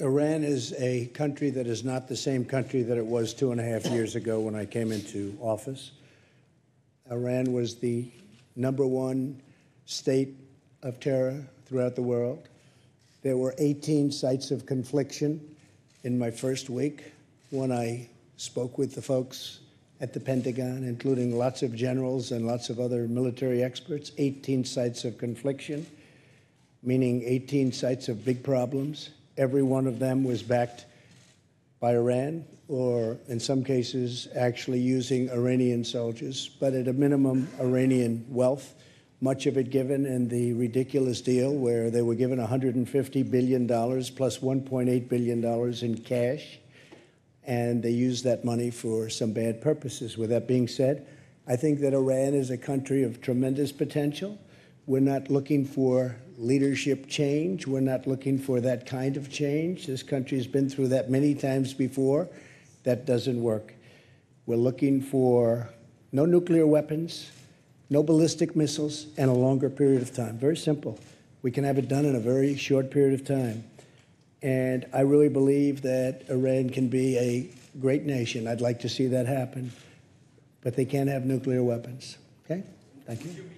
Iran is a country that is not the same country that it was two and a half years ago when I came into office. Iran was the number one state of terror throughout the world. There were 18 sites of confliction in my first week when I spoke with the folks at the Pentagon, including lots of generals and lots of other military experts. 18 sites of confliction, meaning 18 sites of big problems. Every one of them was backed by Iran, or in some cases, actually using Iranian soldiers, but at a minimum, Iranian wealth, much of it given in the ridiculous deal where they were given $150 billion plus $1.8 billion in cash, and they used that money for some bad purposes. With that being said, I think that Iran is a country of tremendous potential. We're not looking for leadership change. We're not looking for that kind of change. This country has been through that many times before. That doesn't work. We're looking for no nuclear weapons, no ballistic missiles, and a longer period of time. Very simple. We can have it done in a very short period of time. And I really believe that Iran can be a great nation. I'd like to see that happen. But they can't have nuclear weapons. Okay? Thank you.